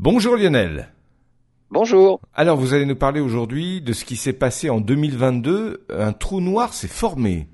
Bonjour Lionel. Bonjour. Alors vous allez nous parler aujourd'hui de ce qui s'est passé en 2022. Un trou noir s'est formé.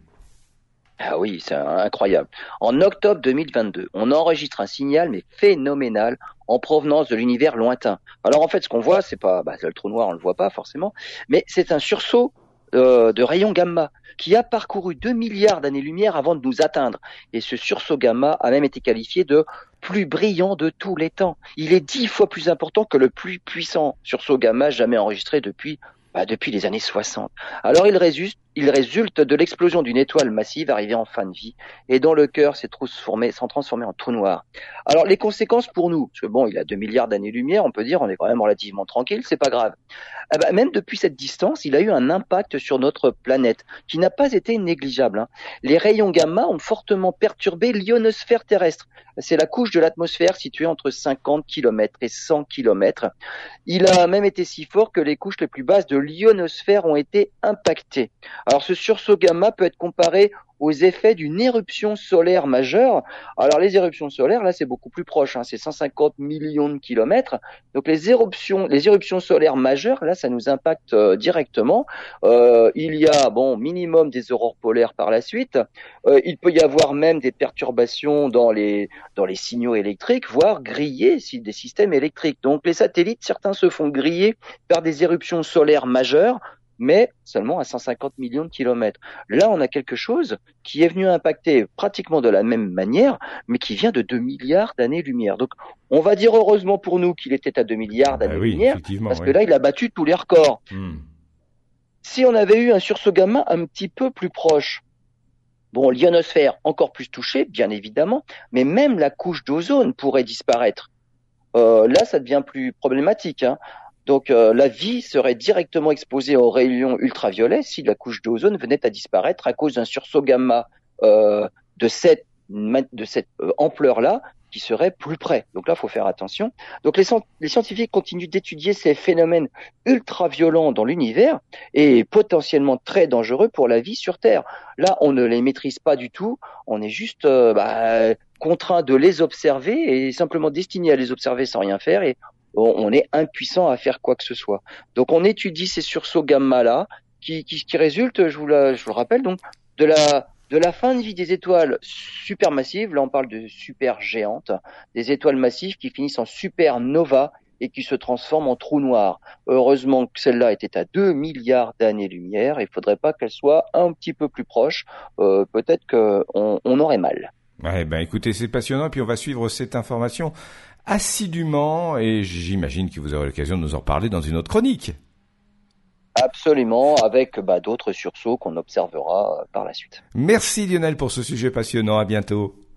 Ah oui, c'est incroyable. En octobre 2022, on enregistre un signal mais phénoménal en provenance de l'univers lointain. Alors en fait, ce qu'on voit, c'est pas bah, le trou noir, on le voit pas forcément, mais c'est un sursaut euh, de rayons gamma qui a parcouru 2 milliards d'années-lumière avant de nous atteindre. Et ce sursaut gamma a même été qualifié de plus brillant de tous les temps. Il est dix fois plus important que le plus puissant sursaut gamma jamais enregistré depuis bah, depuis les années 60. Alors il résulte, il résulte de l'explosion d'une étoile massive arrivée en fin de vie et dont le cœur s'est transformé, en trou noir. Alors les conséquences pour nous, parce que bon, il a 2 milliards d'années-lumière, on peut dire, on est quand même relativement tranquille, c'est pas grave. Eh même depuis cette distance, il a eu un impact sur notre planète qui n'a pas été négligeable. Hein. Les rayons gamma ont fortement perturbé l'ionosphère terrestre. C'est la couche de l'atmosphère située entre 50 km et 100 km. Il a même été si fort que les couches les plus basses de l'ionosphère ont été impactées. Alors ce sursaut gamma peut être comparé aux effets d'une éruption solaire majeure. Alors les éruptions solaires, là, c'est beaucoup plus proche, hein, c'est 150 millions de kilomètres. Donc les éruptions, les éruptions solaires majeures, là, ça nous impacte euh, directement. Euh, il y a, bon, minimum des aurores polaires par la suite. Euh, il peut y avoir même des perturbations dans les dans les signaux électriques, voire griller des systèmes électriques. Donc les satellites, certains se font griller par des éruptions solaires majeures mais seulement à 150 millions de kilomètres. Là, on a quelque chose qui est venu impacter pratiquement de la même manière, mais qui vient de 2 milliards d'années-lumière. Donc, on va dire heureusement pour nous qu'il était à 2 milliards d'années-lumière, parce que là, il a battu tous les records. Hmm. Si on avait eu un sursaut gamma un petit peu plus proche, bon, l'ionosphère encore plus touchée, bien évidemment, mais même la couche d'ozone pourrait disparaître. Euh, là, ça devient plus problématique. Hein. Donc euh, la vie serait directement exposée aux rayons ultraviolets si la couche d'ozone venait à disparaître à cause d'un sursaut gamma euh, de cette, de cette euh, ampleur-là qui serait plus près. Donc là, il faut faire attention. Donc les, scientifiques continuent d'étudier ces phénomènes ultraviolents dans l'univers et potentiellement très dangereux pour la vie sur Terre. Là, on ne les maîtrise pas du tout. On est juste bah, contraint de les observer et simplement destiné à les observer sans rien faire. On est impuissant à faire quoi que ce soit. Donc on étudie ces sursauts gamma là qui, qui, qui résultent, je vous, la, je vous le rappelle, donc de la de la fin de vie des étoiles supermassives, là on parle de super géantes, des étoiles massives qui finissent en supernova et qui se transforment en trous noirs. Heureusement que celle-là était à 2 milliards d'années-lumière, il faudrait pas qu'elle soit un petit peu plus proche, euh, peut-être qu'on on aurait mal. Ouais, ben écoutez, c'est passionnant, puis on va suivre cette information assidûment et j'imagine que vous aurez l'occasion de nous en parler dans une autre chronique. Absolument, avec bah, d'autres sursauts qu'on observera euh, par la suite. Merci Lionel pour ce sujet passionnant. À bientôt.